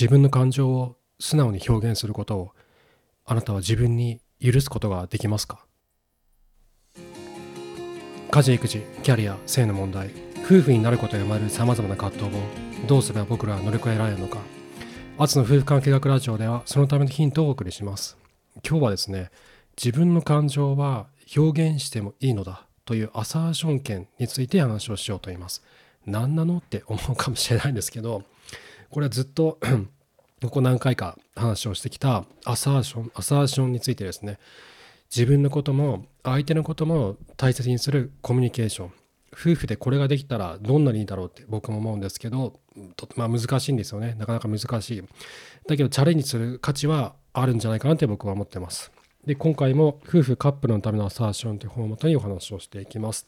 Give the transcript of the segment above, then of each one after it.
自分の感情を素直に表現することをあなたは自分に許すことができますか？家事育児キャリア性の問題夫婦になることや生まれるさまざまな葛藤をどうすれば僕らは乗り越えられるのか。アツの夫婦関係学ラジオではそのためのヒントをお送りします。今日はですね自分の感情は表現してもいいのだというアサーション権について話をしようと言います。何なの？って思うかもしれないんですけどこれはずっと ここ何回か話をしてきたアサーションアサーションについてですね。自分のことも相手のことも大切にするコミュニケーション。夫婦でこれができたらどんなにいいだろうって僕も思うんですけどとまあ難しいんですよね。なかなか難しい。だけどチャレンジする価値はあるんじゃないかなって僕は思ってます。で今回も夫婦カップルのためのアサーションという本をもとにお話をしていきます。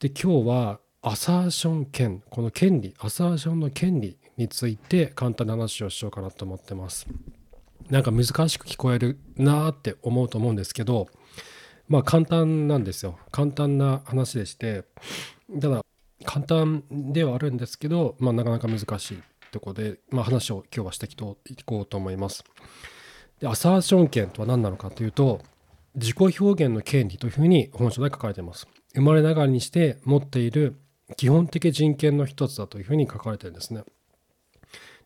で今日はアサーション権。この権利アサーションの権利について簡単な話をしようかなと思ってます。なんか難しく聞こえるなーって思うと思うんですけどまあ簡単なんですよ。簡単な話でしてただ簡単ではあるんですけど、まあ、なかなか難しいところで、まあ、話を今日はしていこうと思います。でアサーション権とは何なのかというと自己表現の権利というふうに本書で書かれています。生まれながらにして持っている基本的人権の一つだというふうに書かれてるんですね。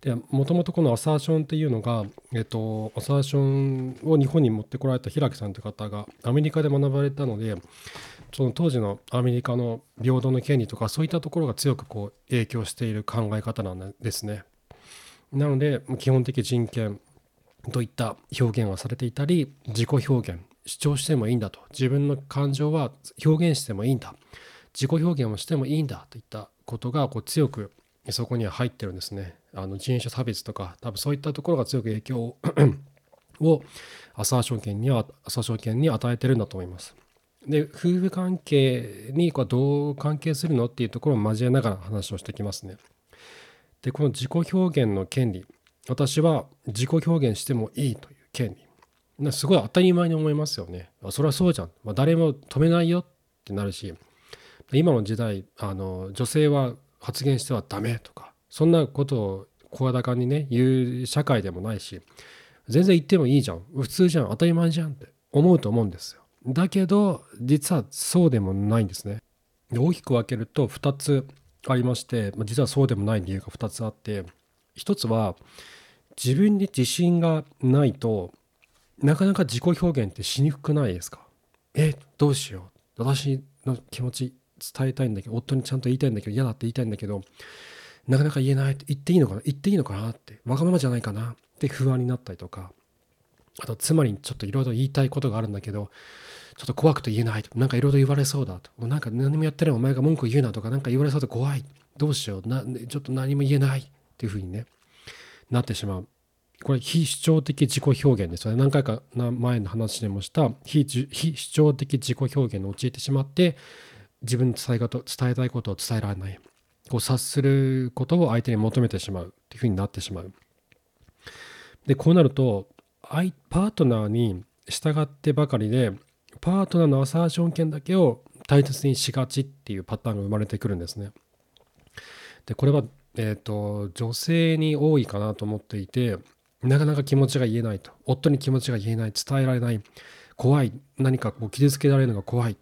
でもともとこのアサーションっていうのが、えっと、アサーションを日本に持ってこられた平木さんという方がアメリカで学ばれたのでその当時のアメリカの平等の権利とかそういったところが強くこう影響している考え方なんですね。なので基本的人権といった表現がされていたり自己表現主張してもいいんだと自分の感情は表現してもいいんだ自己表現をしてもいいんだといったことがこう強くそこには入ってるんですね。あの人種差別とか多分そういったところが強く影響を アサーション権にはアサーション権に与えてるんだと思います。で夫婦関係にこうどう関係するのっていうところを交えながら話をしてきますね。でこの自己表現の権利私は自己表現してもいいという権利すごい当たり前に思いますよね。それはそうじゃん、まあ、誰も止めないよってなるし今の時代あの女性は発言してはダメとかそんなことを声高にね言う社会でもないし全然言ってもいいじゃん。普通じゃん。当たり前じゃんって思うと思うんですよ。だけど実はそうでもないんですね。大きく分けると2つありまして実はそうでもない理由が2つあって1つは自分に自信がないとなかなか自己表現ってしにくくないですか？えどうしよう。私の気持ち伝えたいんだけど夫にちゃんと言いたいんだけど嫌だって言いたいんだけどなかなか言えない言っていいのかな言っていいのかなってわがままじゃないかなって不安になったりとか。あと妻にちょっといろいろ言いたいことがあるんだけどちょっと怖くて言えないとなんかいろいろ言われそうだと。なんか何もやってないお前が文句言うなとかなんか言われそうで怖い。どうしよう。なちょっと何も言えないっていうふうにねなってしまう。これ非主張的自己表現ですよね。何回か前の話でもした非主張的自己表現に陥ってしまって自分に伝え伝えたいことを伝えられない。こう察することを相手に求めてしまうっていうふうになってしまう。でこうなるとパートナーに従ってばかりでパートナーのアサーション権だけを大切にしがちっていうパターンが生まれてくるんですね。でこれは、えーと、女性に多いかなと思っていてなかなか気持ちが言えないと。夫に気持ちが言えない。伝えられない。怖い。何かこう傷つけられるのが怖い。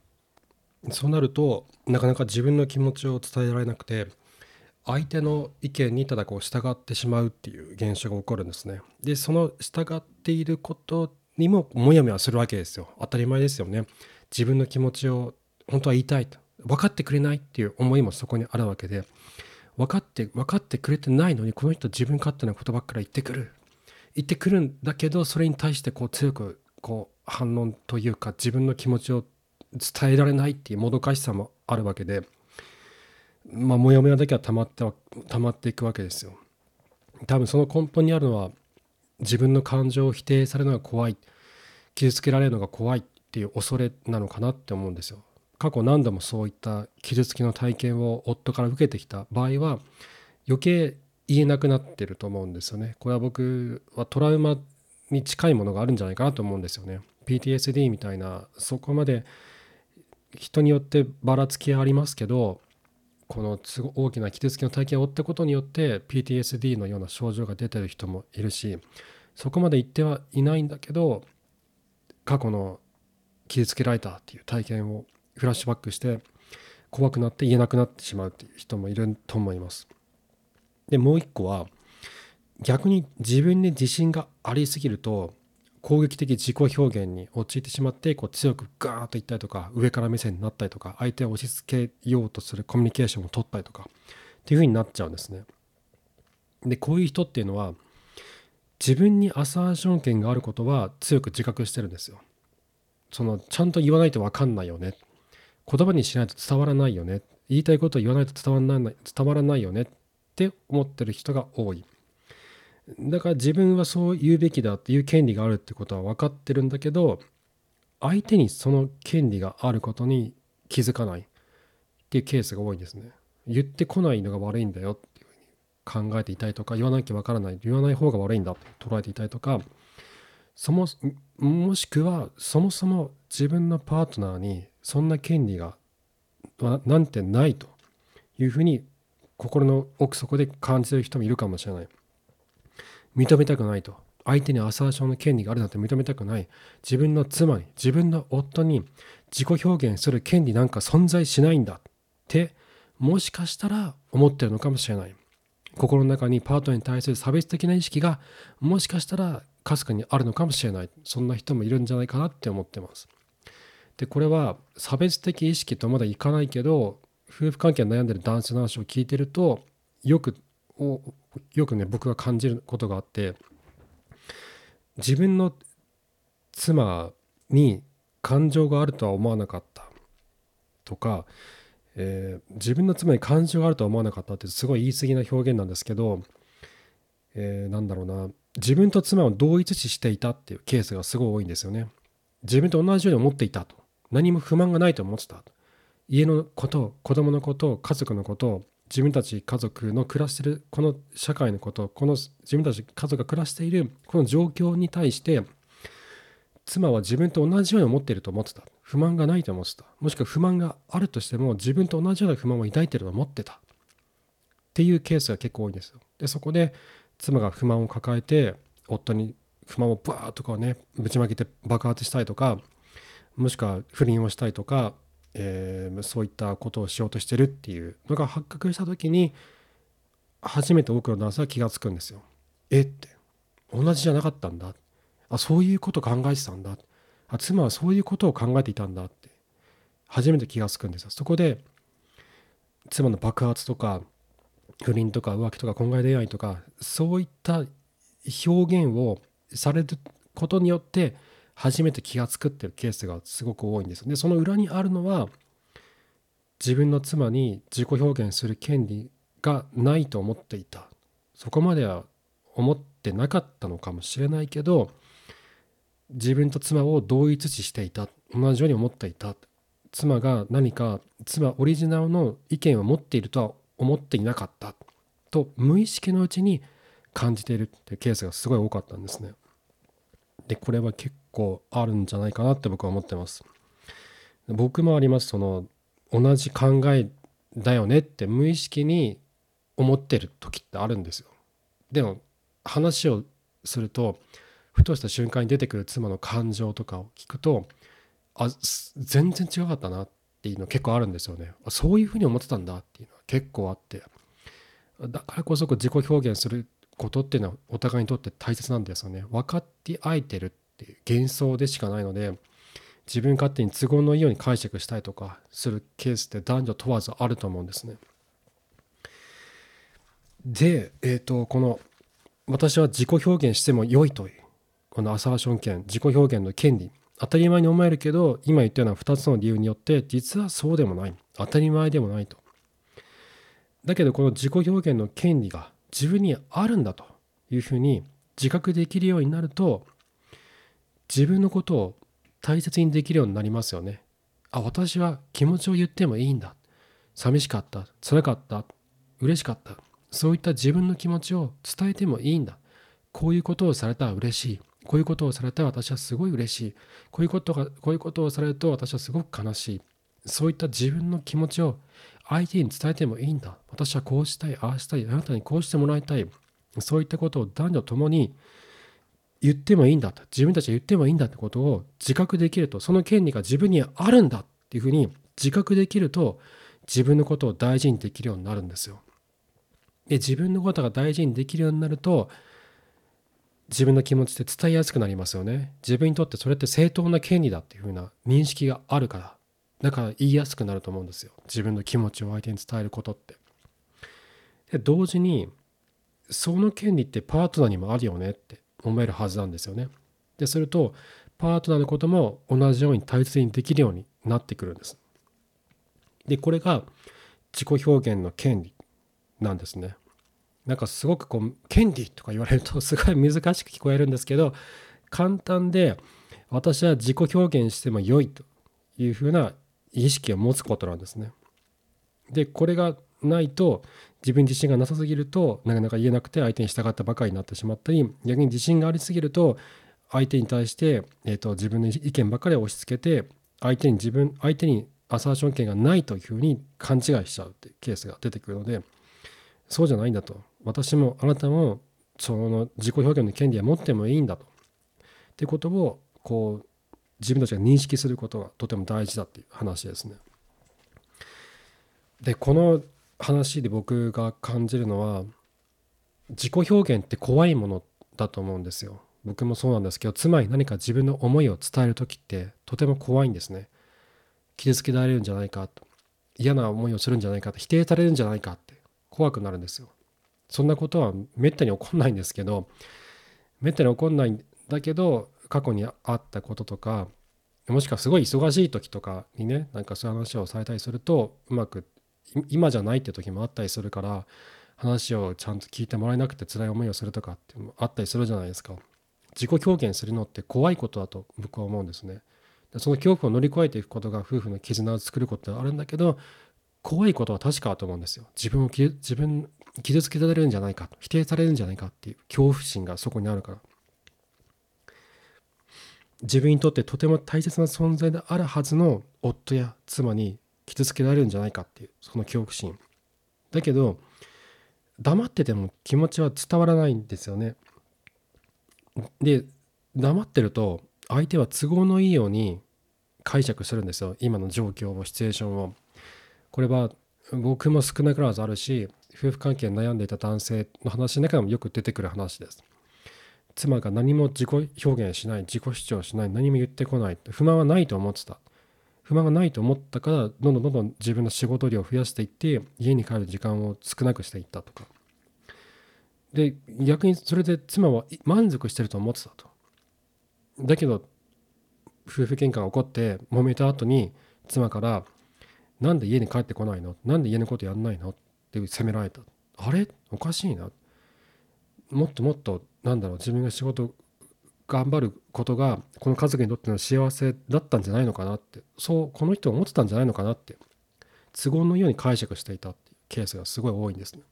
そうなるとなかなか自分の気持ちを伝えられなくて相手の意見にただこう従ってしまうっていう現象が起こるんですね。でその従っていることにもモヤモヤするわけですよ。当たり前ですよね。自分の気持ちを本当は言いたいと分かってくれないっていう思いもそこにあるわけで分かって分かってくれてないのにこの人自分勝手なことばっかり言ってくる言ってくるんだけどそれに対してこう強くこう反論というか自分の気持ちを伝えられないっていうもどかしさもあるわけでまあモヤモヤだけは溜まって溜まっていくわけですよ。多分その根本にあるのは自分の感情を否定されるのが怖い傷つけられるのが怖いっていう恐れなのかなって思うんですよ。過去何度もそういった傷つきの体験を夫から受けてきた場合は余計言えなくなってると思うんですよね。これは僕はトラウマに近いものがあるんじゃないかなと思うんですよね。PTSD みたいなそこまで人によってばらつきありますけどこの大きな傷つきの体験を負ったことによって PTSD のような症状が出てる人もいるしそこまで言ってはいないんだけど過去の傷つけられたっていう体験をフラッシュバックして怖くなって言えなくなってしまうっていう人もいると思います。でもう一個は逆に自分に自信がありすぎると攻撃的自己表現に陥ってしまってこう強くガーッと言ったりとか上から目線になったりとか相手を押し付けようとするコミュニケーションを取ったりとかっていう風になっちゃうんですね。でこういう人っていうのは自分にアサーション権があることは強く自覚してるんですよ。そのちゃんと言わないと分かんないよね。言葉にしないと伝わらないよね。言いたいことを言わないと伝わらない伝わらないよねって思ってる人が多い。だから自分はそう言うべきだっていう権利があるってことは分かってるんだけど相手にその権利があることに気づかないっていうケースが多いんですね。言ってこないのが悪いんだよっていうふうに考えていたりとか言わなきゃ分からない言わない方が悪いんだって捉えていたりとかそももしくはそもそも自分のパートナーにそんな権利がなんてないというふうに心の奥底で感じてる人もいるかもしれない。認めたくないと。相手にアサーションの権利があるなんて認めたくない。自分の妻に自分の夫に自己表現する権利なんか存在しないんだってもしかしたら思ってるのかもしれない。心の中にパートナーに対する差別的な意識がもしかしたらかすかにあるのかもしれない。そんな人もいるんじゃないかなって思ってます。でこれは差別的意識とまだいかないけど夫婦関係悩んでる男性の話を聞いてるとよくをよくね僕が感じることがあって自分の妻に感情があるとは思わなかった。とか、えー、自分の妻に感情があるとは思わなかったってすごい言い過ぎな表現なんですけど、えー、なんだろうな。自分と妻を同一視していたっていうケースがすごい多いんですよね。自分と同じように思っていたと。何も不満がないと思ってた家のこと子供のこと家族のこと自分たち家族の暮らしてるこの社会のことこの自分たち家族が暮らしているこの状況に対して妻は自分と同じように思っていると思ってた。不満がないと思ってた。もしくは不満があるとしても自分と同じような不満を抱いていると思ってた。っていうケースが結構多いんですよ。でそこで妻が不満を抱えて夫に不満をバーッとかねぶちまけて爆発したいとかもしくは不倫をしたいとかえー、そういったことをしようとしてるっていうのが発覚した時に初めて多くの男性は気が付くんですよ。えって同じじゃなかったんだあそういうこと考えてたんだあ妻はそういうことを考えていたんだって初めて気が付くんですよ。そこで妻の爆発とか不倫とか浮気とか婚外恋愛とかそういった表現をされることによって初めて気が付くっていうケースがすごく多いんですでその裏にあるのは自分の妻に自己表現する権利がないと思っていた。そこまでは思ってなかったのかもしれないけど自分と妻を同一視していた。同じように思っていた。妻が何か妻オリジナルの意見を持っているとは思っていなかった。と無意識のうちに感じているっていうケースがすごい多かったんですね。でこれは結構あるんじゃないかなって僕は思ってます。僕もありますその同じ考えだよねって無意識に思ってる時ってあるんですよ。でも話をするとふとした瞬間に出てくる妻の感情とかを聞くとあ全然違かったなっていうの結構あるんですよね。そういうふうに思ってたんだっていうのは結構あって。だからこそ自己表現することっていうのはお互いにとって大切なんですよね。分かってあえてるって幻想でしかないので自分勝手に都合のいいように解釈したりとかするケースって男女問わずあると思うんですね。で、えーと、この私は自己表現しても良いというこのアサーション権自己表現の権利当たり前に思えるけど今言ったような2つの理由によって実はそうでもない当たり前でもないと。だけどこの自己表現の権利が自分にあるんだというふうに自覚できるようになると自分のことを大切にできるようになりますよね。あ私は気持ちを言ってもいいんだ。寂しかった。辛かった。嬉しかった。そういった自分の気持ちを伝えてもいいんだ。こういうことをされたら嬉しい。こういうことをされたら私はすごい嬉しい。こういうことがこういうことをされると私はすごく悲しい。そういった自分の気持ちを相手に伝えてもいいんだ。私はこうしたいああしたいあなたにこうしてもらいたい。そういったことを男女ともに言ってもいいんだと自分たちは言ってもいいんだってことを自覚できるとその権利が自分にあるんだっていうふうに自覚できると自分のことを大事にできるようになるんですよ。で自分のことが大事にできるようになると自分の気持ちって伝えやすくなりますよね。自分にとってそれって正当な権利だっていうふうな認識があるからだから言いやすくなると思うんですよ。自分の気持ちを相手に伝えることって。で同時にその権利ってパートナーにもあるよねって思えるはずなんですよね。でするとパートナーのことも同じように大切にできるようになってくるんです。でこれが自己表現の権利なんですね。なんかすごくこう権利とか言われると すごい難しく聞こえるんですけど簡単で私は自己表現しても良いというふうな意識を持つことなんですね。でこれがないと自分自身がなさすぎるとなかなか言えなくて相手に従ったばかりになってしまったり逆に自信がありすぎると相手に対して、えーと、自分の意見ばかり押し付けて相手に自分相手にアサーション権がないというふうに勘違いしちゃうっていうケースが出てくるのでそうじゃないんだと私もあなたもその自己表現の権利は持ってもいいんだとってことをこう自分たちが認識することがとても大事だっていう話ですね。でこの話で僕が感じるのは自己表現って怖いものだと思うんですよ。僕もそうなんですけどつまり何か自分の思いを伝える時ってとても怖いんですね。傷つけられるんじゃないかと嫌な思いをするんじゃないかと否定されるんじゃないかって怖くなるんですよ。そんなことはめったに起こんないんですけどめったに起こんないんだけど過去にあったこととかもしくはすごい忙しい時とかにねなんかそういう話をされたりするとうまく今じゃないって時もあったりするから話をちゃんと聞いてもらえなくて辛い思いをするとかってあったりするじゃないですか。自己表現するのって怖いことだと僕は思うんですね。その恐怖を乗り越えていくことが夫婦の絆を作ることってあるんだけど怖いことは確かだと思うんですよ。自分を自分傷つけられるんじゃないか否定されるんじゃないかっていう恐怖心がそこにあるから。自分にとってとても大切な存在であるはずの夫や妻に傷つけられるんじゃないかっていうその恐怖心。だけど黙ってても気持ちは伝わらないんですよね。で黙ってると相手は都合のいいように解釈するんですよ。今の状況をシチュエーションを。これは僕も少なからずあるし夫婦関係に悩んでいた男性の話の中でもよく出てくる話です。妻が何も自己表現しない自己主張しない何も言ってこない不満はないと思ってた。不満がないと思ったからどんどんどんどん自分の仕事量を増やしていって家に帰る時間を少なくしていったとか。で逆にそれで妻は満足してると思ってたと。だけど夫婦喧嘩が起こって揉めた後に妻から「なんで家に帰ってこないの？なんで家のことやんないの?」って責められた。あれ？おかしいな。もっともっとなんだろう自分が仕事頑張ることがこの家族にとっての幸せだったんじゃないのかなってそうこの人は思ってたんじゃないのかなって都合のように解釈していたっていうケースがすごい多いんですね。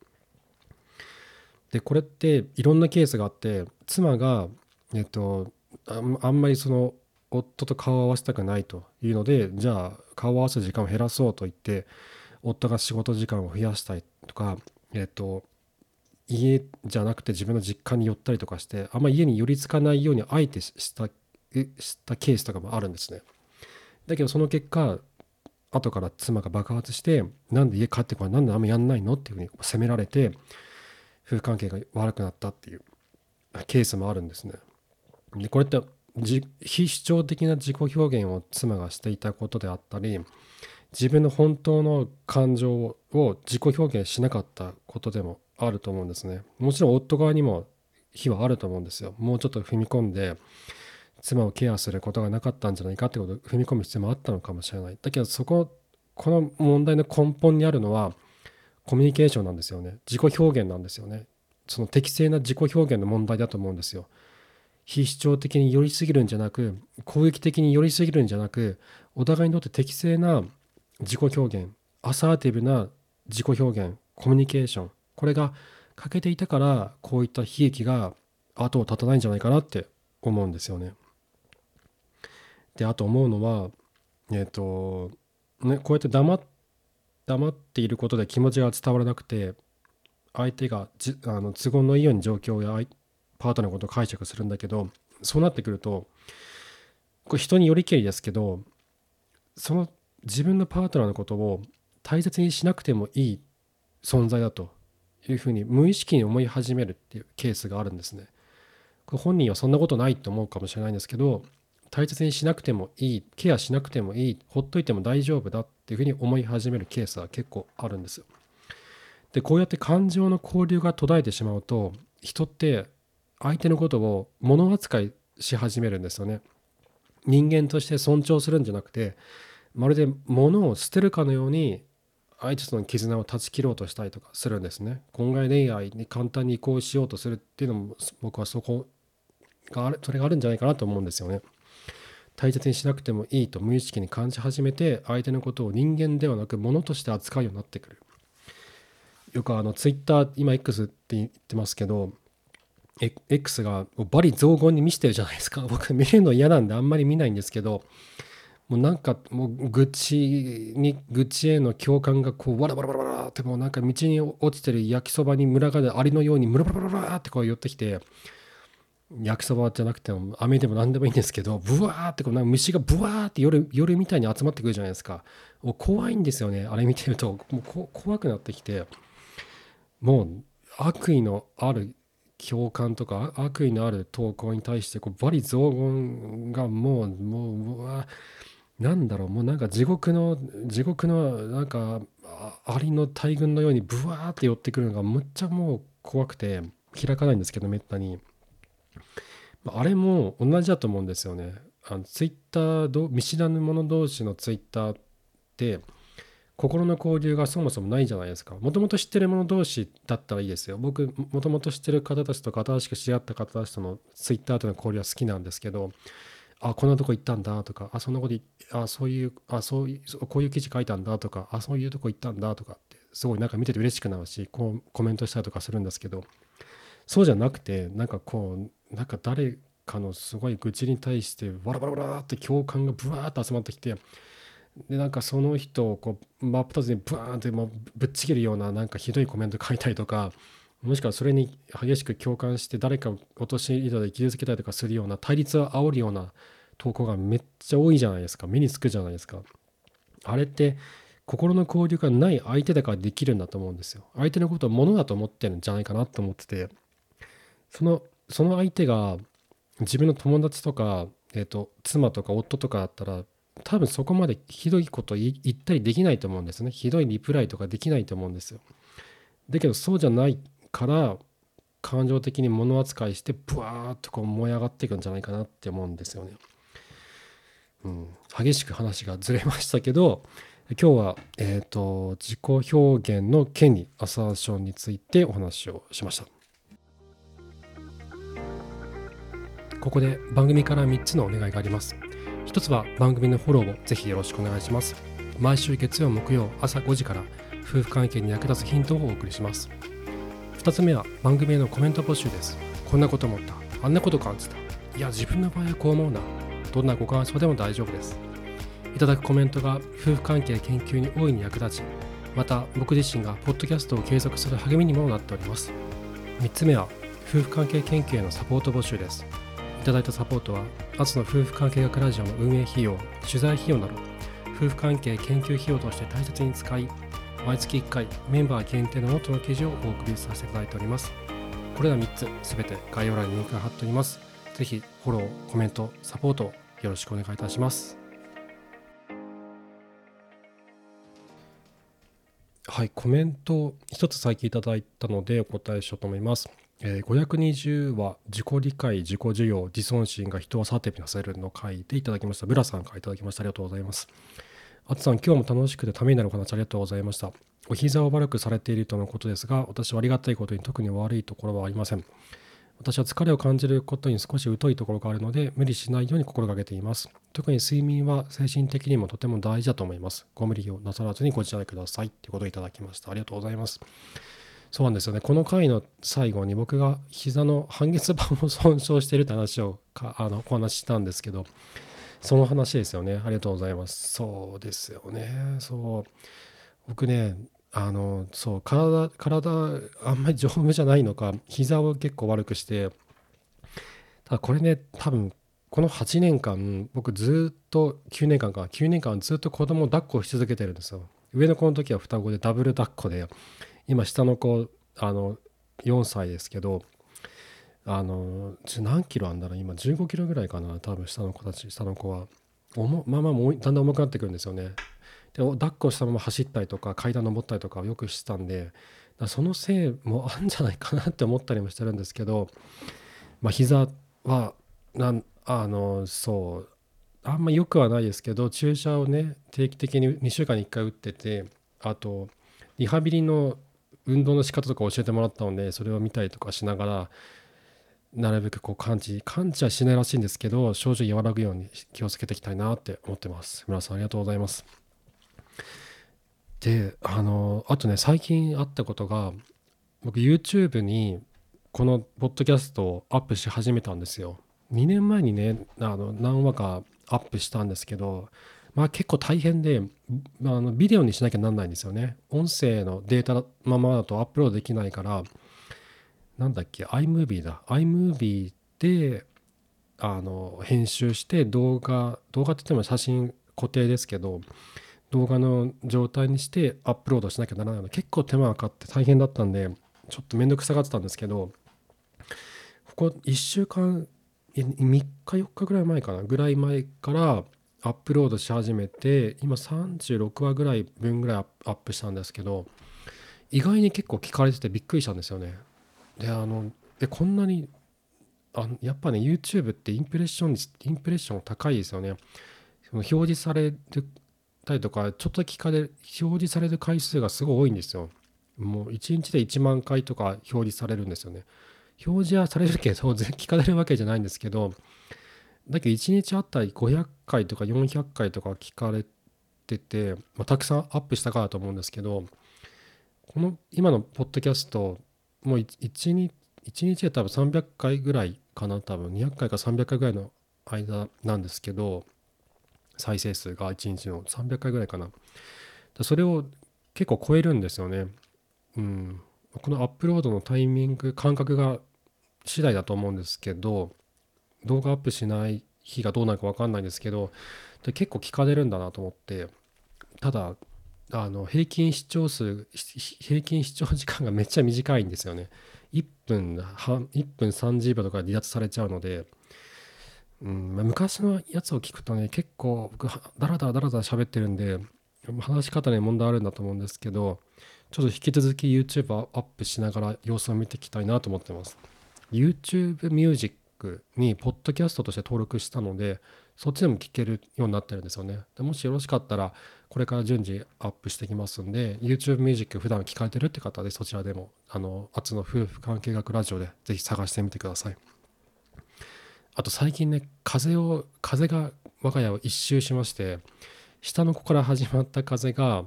でこれっていろんなケースがあって妻が、えっと、あんまりその夫と顔を合わせたくないというのでじゃあ顔を合わせる時間を減らそうと言って夫が仕事時間を増やしたいとか、えっと、家じゃなくて自分の実家に寄ったりとかしてあんま家に寄りつかないようにあえてしたしたケースとかもあるんですね。だけどその結果後から妻が爆発してなんで家帰ってこないなんであんまやんないのっていうふうに責められて夫婦関係が悪くなったっていうケースもあるんですね。でこれって非主張的な自己表現を妻がしていたことであったり自分の本当の感情を自己表現しなかったことでもあると思うんですね。もちろん夫側にも非はあると思うんですよ。もうちょっと踏み込んで妻をケアすることがなかったんじゃないかってことを踏み込む必要もあったのかもしれない。だけどそここの問題の根本にあるのはコミュニケーションなんですよね。自己表現なんですよね。その適正な自己表現の問題だと思うんですよ。非主張的に寄りすぎるんじゃなく攻撃的に寄りすぎるんじゃなくお互いにとって適正な自己表現アサーティブな自己表現コミュニケーションこれが欠けていたからこういった悲劇が後を絶たないんじゃないかなって思うんですよね。であと思うのはえっ、ー、とねこうやって黙っ黙っていることで気持ちが伝わらなくて相手がじあの都合のいいように状況やパートナーのことを解釈するんだけどそうなってくるとこれ人によりけりですけどその自分のパートナーのことを大切にしなくてもいい存在だというふうに無意識に思い始めるっていうケースがあるんですね。本人はそんなことないと思うかもしれないんですけど大切にしなくてもいいケアしなくてもいいほっといても大丈夫だっていうふうに思い始めるケースは結構あるんですよ。でこうやって感情の交流が途絶えてしまうと人って相手のことを物扱いし始めるんですよね。人間として尊重するんじゃなくてまるで物を捨てるかのように相手との絆を断ち切ろうとしたりとかするんですね。今外恋愛に簡単に移行しようとするっていうのも僕はそこがあるそれがあるんじゃないかなと思うんですよね。大切にしなくてもいいと無意識に感じ始めて相手のことを人間ではなく物として扱うようになってくる。よくあのツイッター今 X って言ってますけど X がバリ雑言に見せてるじゃないですか僕見るの嫌なんであんまり見ないんですけどもうなんかもう愚痴に愚痴への共感がこうわらわらわらわらってもうなんか道に落ちてる焼きそばに群がるアリのようにムラムラムラってこう寄ってきて焼きそばじゃなくても飴でも何でもいいんですけどブワーってこうなんか虫がブワーって夜夜みたいに集まってくるじゃないですか。もう怖いんですよね。あれ見てるともう怖くなってきて。もう悪意のある共感とか悪意のある投稿に対してこうバリ雑言がもうもううわなんだろうもうなんか地獄の地獄のなんかアリの大群のようにブワーって寄ってくるのがむっちゃもう怖くて開かないんですけどめったにあれも同じだと思うんですよねあのツイッター見知らぬ者同士のツイッターって心の交流がそもそもないじゃないですか。もともと知ってる者同士だったらいいですよ。僕、もともと知ってる方たちとか、新しく知り合った方たちとのツイッターとの交流は好きなんですけど、あ、こんなとこ行ったんだとか、あ、そんなこと、あ、そういう、あ、そういう、こういう記事書いたんだとか、あ、そういうとこ行ったんだとかって、すごいなんか見てて嬉しくなるし、こうコメントしたりとかするんですけど、そうじゃなくて、なんかこう、なんか誰かのすごい愚痴に対して、わらわらわらって共感がブワーって集まってきて、でなんかその人をこう真っ二つにブワーンってぶっちぎるようななんかひどいコメント書いたりとかもしくはそれに激しく共感して誰かを陥れで傷つけたりとかするような対立を煽るような投稿がめっちゃ多いじゃないですか目につくじゃないですかあれって心の交流がない相手だからできるんだと思うんですよ相手のことを物だと思ってるんじゃないかなと思っててそのその相手が自分の友達とか、えーと妻とか夫とかだったら多分そこまでひどいこと言ったりできないと思うんですね。ひどいリプライとかできないと思うんですよ。だけどそうじゃないから感情的に物扱いしてブワーッとこう燃え上がっていくんじゃないかなって思うんですよね。うん、激しく話がずれましたけど今日は、えーと、自己表現の権利アサーションについてお話をしました。ここで番組から3つのお願いがあります。一つは番組のフォローをぜひよろしくお願いします。毎週月曜木曜朝5時から夫婦関係に役立つヒントをお送りします。二つ目は番組へのコメント募集です。こんなこと思った。あんなこと感じた。いや、自分の場合はこう思うな。どんなご感想でも大丈夫です。いただくコメントが夫婦関係研究に大いに役立ち、また僕自身がポッドキャストを継続する励みにもなっております。3つ目は夫婦関係研究へのサポート募集です。いただいたサポートは、アツの夫婦関係学ラジオの運営費用、取材費用など、夫婦関係研究費用として大切に使い、毎月1回メンバー限定のノートの記事をお送りさせていただいております。これら3つすべて概要欄にリンクが貼っております。ぜひフォロー、コメント、サポートよろしくお願いいたします。はい、コメント一つ最近いただいたのでお答えしようと思います。えー、520は自己理解、自己受容、自尊心が人をさてびなされるの回でいただきました。ブラさんからいただきました。ありがとうございます。あつさん、今日も楽しくてためになるお話ありがとうございました。お膝を悪くされているとのことですが、私はありがたいことに特に悪いところはありません。私は疲れを感じることに少し疎いところがあるので、無理しないように心がけています。特に睡眠は精神的にもとても大事だと思います。ご無理をなさらずにご自愛ください。ということをいただきました。ありがとうございます。そうなんですよね。この回の最後に僕が膝の半月板を損傷しているって話をかあのお話ししたんですけど、その話ですよね。ありがとうございます。そうですよね。そう。僕ねあのそう体体あんまり丈夫じゃないのか膝を結構悪くしてただこれね多分この8年間僕ずっと9年間か9年間ずっと子供を抱っこし続けてるんですよ上の子の時は双子でダブル抱っこで今下の子あの4歳ですけどあの何キロあんだろう？今15キロぐらいかな多分下の子たち下の子は。重まあまあだんだん重くなってくるんですよね。で抱っこしたまま走ったりとか階段登ったりとかよくしてたんでそのせいもあるんじゃないかなって思ったりもしてるんですけどまあ膝はなんあのそうあんま良くはないですけど注射をね定期的に2週間に1回打っててあとリハビリの運動の仕方とか教えてもらったのでそれを見たりとかしながらなるべくこう感知感知はしないらしいんですけど症状和らぐように気をつけていきたいなって思ってます。村さんありがとうございます。であのあとね最近あったことが僕 YouTube にこのポッドキャストをアップし始めたんですよ。2年前にねあの何話かアップしたんですけどまあ結構大変であのビデオにしなきゃなんないんですよね。音声のデータままだとアップロードできないからなんだっけ？iMovie だ。iMovie であの編集して動画動画って言っても写真固定ですけど動画の状態にしてアップロードしなきゃならないの。で結構手間がかかって大変だったんでちょっと面倒くさがってたんですけどここ1週間3日4日ぐらい前かな？ぐらい前からアップロードし始めて今36話ぐらい分ぐらいアップしたんですけど意外に結構聞かれててびっくりしたんですよね。であのでこんなにあやっぱね YouTube ってインプレッションインプレッション高いですよね。その表示されてたりとかちょっと聞かれ表示される回数がすごい多いんですよ。もう1日で1万回とか表示されるんですよね。表示はされるけど 聞かれるわけじゃないんですけどだけど1日あたり500回とか400回とか聞かれてて、まあ、たくさんアップしたからと思うんですけどこの今のポッドキャストもう 1, 日1日で多分300回ぐらいかな多分。200回か300回ぐらいの間なんですけど再生数が1日の300回ぐらいかな。それを結構超えるんですよね。うん。このアップロードのタイミング感覚が次第だと思うんですけど動画アップしない日がどうなるか分かんないんですけど結構聞かれるんだなと思ってただあの平均視聴数平均視聴時間がめっちゃ短いんですよね。1分半1分30秒とか離脱されちゃうので、うんま、昔のやつを聞くとね結構僕ダラダラダラダラ喋ってるんで話し方に問題あるんだと思うんですけどちょっと引き続き YouTube アップしながら様子を見ていきたいなと思ってます。YouTube ミュージックにポッドキャストとして登録したのでそっちでも聞けるようになってるんですよね。でもしよろしかったらこれから順次アップしていきますんで YouTube ミュージック普段聞かれてるって方でそちらでもあのアツの夫婦関係学ラジオでぜひ探してみてください。あと最近ね風を風が我が家を一周しまして下の子から始まった風が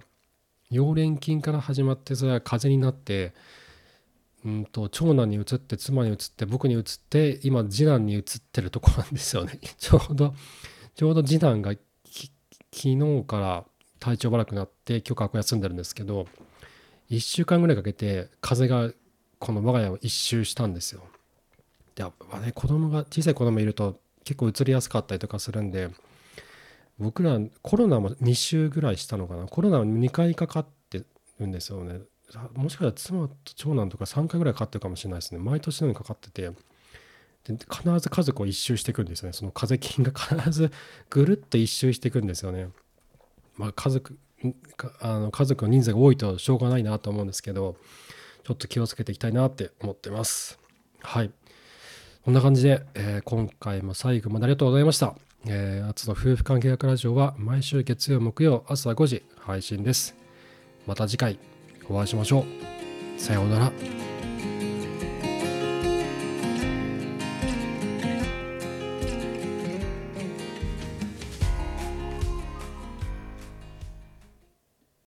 溶連菌から始まってそれは風になってうんと長男に移って妻に移って僕に移って今次男に移ってるとこなんですよね。ちょうどちょうど次男が昨日から体調悪くなって今日学校休んでるんですけど1週間ぐらいかけて風がこの我が家を一周したんですよ。でやっぱね子供が小さい子供いると結構移りやすかったりとかするんで僕らコロナも2週ぐらいしたのかな。コロナは2回かかってるんですよね。もしかしたら妻と長男とか3回ぐらいかかってるかもしれないですね。毎年のようにかかってて。で必ず家族を一周していくんですよね。その風邪菌が必ずぐるっと一周していくんですよね。まあ家族あの家族の人数が多いとしょうがないなと思うんですけどちょっと気をつけていきたいなって思ってます。はい。こんな感じで、えー、今回も最後までありがとうございました。えー、アの夫婦関係学ラジオは毎週月曜木曜朝5時配信です。また次回。お会いしましょう。さようなら。